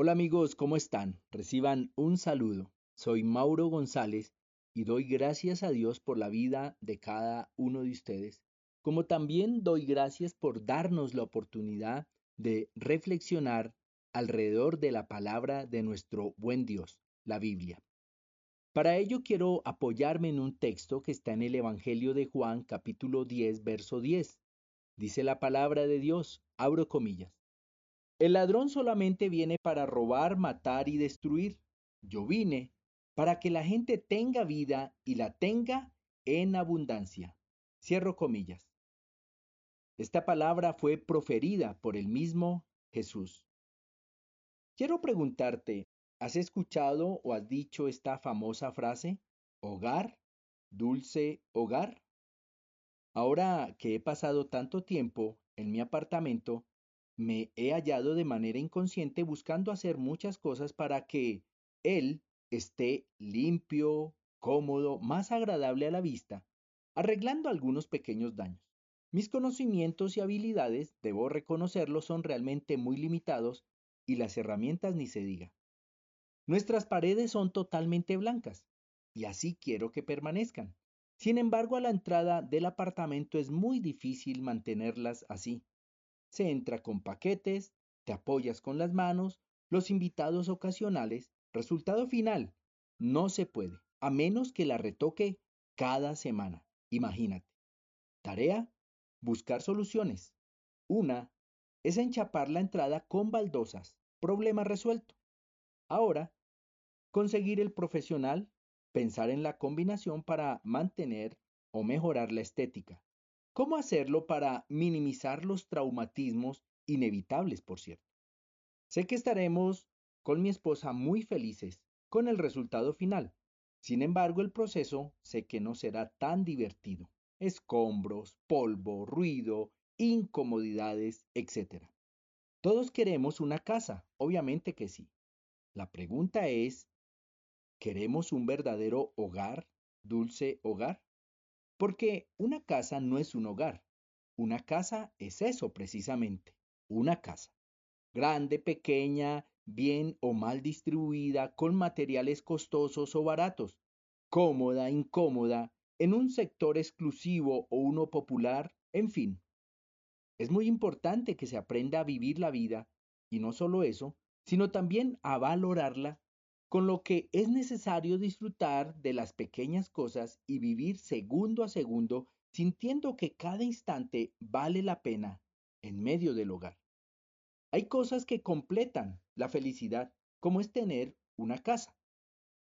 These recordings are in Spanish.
Hola amigos, ¿cómo están? Reciban un saludo. Soy Mauro González y doy gracias a Dios por la vida de cada uno de ustedes, como también doy gracias por darnos la oportunidad de reflexionar alrededor de la palabra de nuestro buen Dios, la Biblia. Para ello quiero apoyarme en un texto que está en el Evangelio de Juan capítulo 10, verso 10. Dice la palabra de Dios, abro comillas. El ladrón solamente viene para robar, matar y destruir. Yo vine para que la gente tenga vida y la tenga en abundancia. Cierro comillas. Esta palabra fue proferida por el mismo Jesús. Quiero preguntarte, ¿has escuchado o has dicho esta famosa frase? Hogar, dulce hogar. Ahora que he pasado tanto tiempo en mi apartamento, me he hallado de manera inconsciente buscando hacer muchas cosas para que él esté limpio, cómodo, más agradable a la vista, arreglando algunos pequeños daños. Mis conocimientos y habilidades, debo reconocerlo, son realmente muy limitados y las herramientas ni se diga. Nuestras paredes son totalmente blancas y así quiero que permanezcan. Sin embargo, a la entrada del apartamento es muy difícil mantenerlas así. Se entra con paquetes, te apoyas con las manos, los invitados ocasionales, resultado final, no se puede, a menos que la retoque cada semana. Imagínate. Tarea, buscar soluciones. Una es enchapar la entrada con baldosas. Problema resuelto. Ahora, conseguir el profesional, pensar en la combinación para mantener o mejorar la estética. ¿Cómo hacerlo para minimizar los traumatismos inevitables, por cierto? Sé que estaremos con mi esposa muy felices con el resultado final. Sin embargo, el proceso sé que no será tan divertido. Escombros, polvo, ruido, incomodidades, etc. Todos queremos una casa, obviamente que sí. La pregunta es, ¿queremos un verdadero hogar, dulce hogar? Porque una casa no es un hogar. Una casa es eso precisamente, una casa. Grande, pequeña, bien o mal distribuida, con materiales costosos o baratos, cómoda, incómoda, en un sector exclusivo o uno popular, en fin. Es muy importante que se aprenda a vivir la vida, y no solo eso, sino también a valorarla con lo que es necesario disfrutar de las pequeñas cosas y vivir segundo a segundo sintiendo que cada instante vale la pena en medio del hogar. Hay cosas que completan la felicidad, como es tener una casa,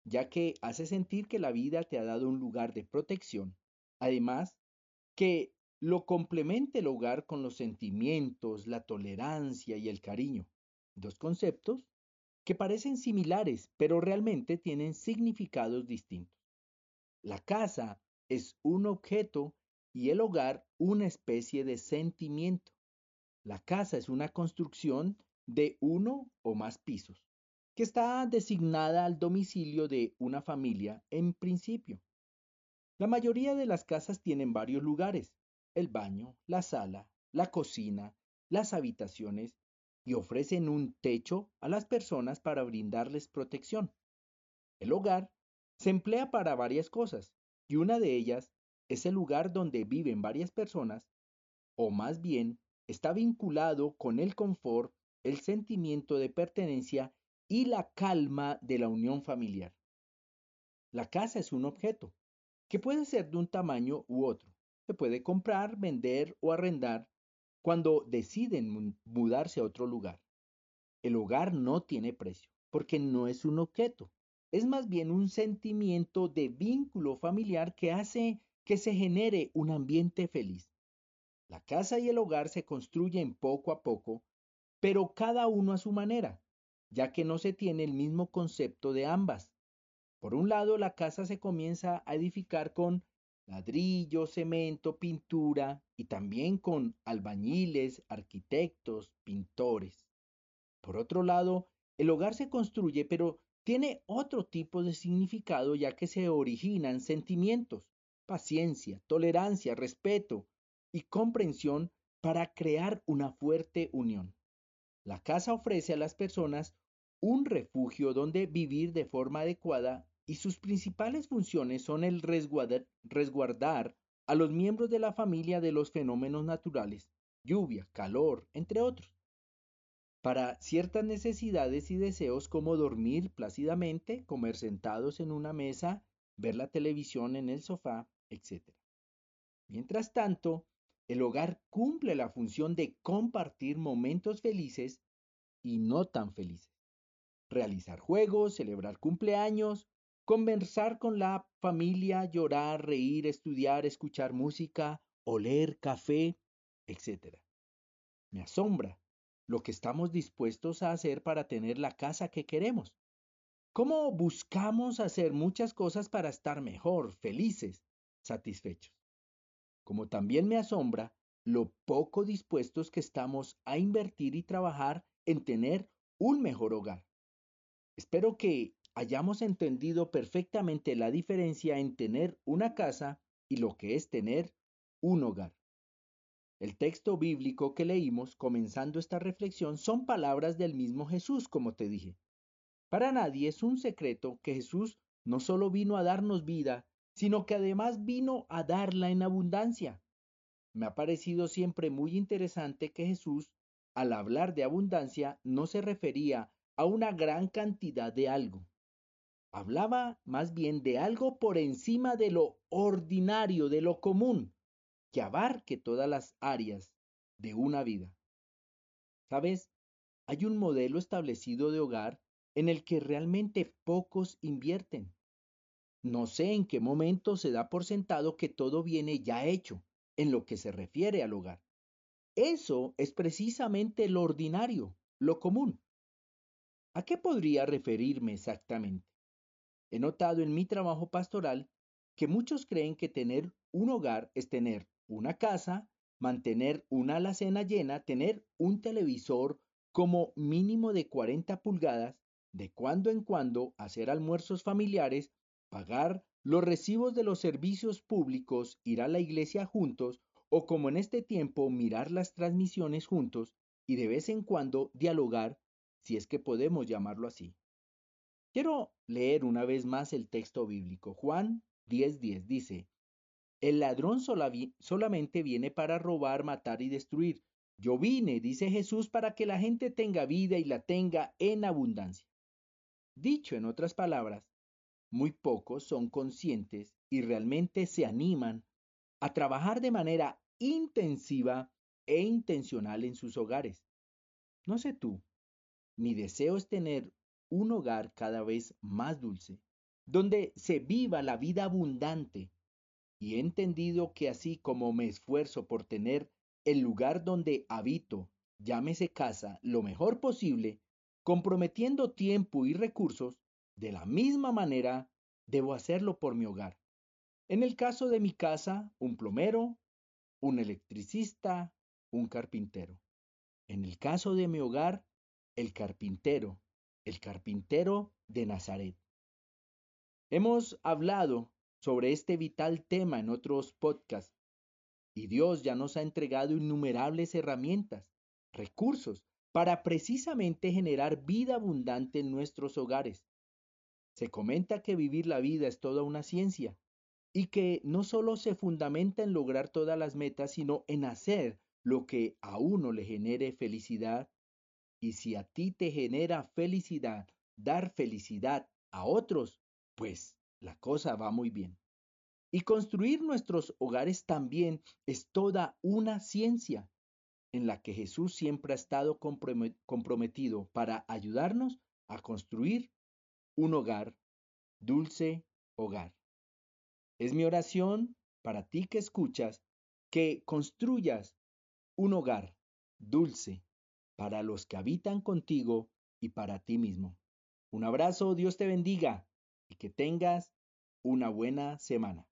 ya que hace sentir que la vida te ha dado un lugar de protección. Además, que lo complemente el hogar con los sentimientos, la tolerancia y el cariño, dos conceptos que parecen similares, pero realmente tienen significados distintos. La casa es un objeto y el hogar una especie de sentimiento. La casa es una construcción de uno o más pisos, que está designada al domicilio de una familia en principio. La mayoría de las casas tienen varios lugares, el baño, la sala, la cocina, las habitaciones y ofrecen un techo a las personas para brindarles protección. El hogar se emplea para varias cosas y una de ellas es el lugar donde viven varias personas o más bien está vinculado con el confort, el sentimiento de pertenencia y la calma de la unión familiar. La casa es un objeto que puede ser de un tamaño u otro. Se puede comprar, vender o arrendar cuando deciden mudarse a otro lugar. El hogar no tiene precio, porque no es un objeto, es más bien un sentimiento de vínculo familiar que hace que se genere un ambiente feliz. La casa y el hogar se construyen poco a poco, pero cada uno a su manera, ya que no se tiene el mismo concepto de ambas. Por un lado, la casa se comienza a edificar con ladrillo, cemento, pintura y también con albañiles, arquitectos, pintores. Por otro lado, el hogar se construye, pero tiene otro tipo de significado ya que se originan sentimientos, paciencia, tolerancia, respeto y comprensión para crear una fuerte unión. La casa ofrece a las personas un refugio donde vivir de forma adecuada y sus principales funciones son el resguardar, a los miembros de la familia de los fenómenos naturales, lluvia, calor, entre otros, para ciertas necesidades y deseos como dormir plácidamente, comer sentados en una mesa, ver la televisión en el sofá, etc. Mientras tanto, el hogar cumple la función de compartir momentos felices y no tan felices. Realizar juegos, celebrar cumpleaños, conversar con la familia, llorar, reír, estudiar, escuchar música, oler café, etc. Me asombra lo que estamos dispuestos a hacer para tener la casa que queremos. ¿Cómo buscamos hacer muchas cosas para estar mejor, felices, satisfechos? Como también me asombra lo poco dispuestos que estamos a invertir y trabajar en tener un mejor hogar. Espero que hayamos entendido perfectamente la diferencia en tener una casa y lo que es tener un hogar. El texto bíblico que leímos comenzando esta reflexión son palabras del mismo Jesús, como te dije. Para nadie es un secreto que Jesús no solo vino a darnos vida, sino que además vino a darla en abundancia. Me ha parecido siempre muy interesante que Jesús, al hablar de abundancia, no se refería a una gran cantidad de algo, Hablaba más bien de algo por encima de lo ordinario, de lo común, que abarque todas las áreas de una vida. ¿Sabes? Hay un modelo establecido de hogar en el que realmente pocos invierten. No sé en qué momento se da por sentado que todo viene ya hecho en lo que se refiere al hogar. Eso es precisamente lo ordinario, lo común. ¿A qué podría referirme exactamente? He notado en mi trabajo pastoral que muchos creen que tener un hogar es tener una casa, mantener una alacena llena, tener un televisor como mínimo de 40 pulgadas, de cuando en cuando hacer almuerzos familiares, pagar los recibos de los servicios públicos, ir a la iglesia juntos o como en este tiempo mirar las transmisiones juntos y de vez en cuando dialogar, si es que podemos llamarlo así. Quiero leer una vez más el texto bíblico. Juan 10:10 dice, El ladrón solamente viene para robar, matar y destruir. Yo vine, dice Jesús, para que la gente tenga vida y la tenga en abundancia. Dicho en otras palabras, muy pocos son conscientes y realmente se animan a trabajar de manera intensiva e intencional en sus hogares. No sé tú, mi deseo es tener un hogar cada vez más dulce, donde se viva la vida abundante. Y he entendido que así como me esfuerzo por tener el lugar donde habito, llámese casa, lo mejor posible, comprometiendo tiempo y recursos, de la misma manera debo hacerlo por mi hogar. En el caso de mi casa, un plomero, un electricista, un carpintero. En el caso de mi hogar, el carpintero, el carpintero de Nazaret. Hemos hablado sobre este vital tema en otros podcasts y Dios ya nos ha entregado innumerables herramientas, recursos, para precisamente generar vida abundante en nuestros hogares. Se comenta que vivir la vida es toda una ciencia y que no solo se fundamenta en lograr todas las metas, sino en hacer lo que a uno le genere felicidad y si a ti te genera felicidad dar felicidad a otros, pues la cosa va muy bien. Y construir nuestros hogares también es toda una ciencia en la que Jesús siempre ha estado comprometido para ayudarnos a construir un hogar, dulce hogar. Es mi oración para ti que escuchas que construyas un hogar dulce, para los que habitan contigo y para ti mismo. Un abrazo, Dios te bendiga y que tengas una buena semana.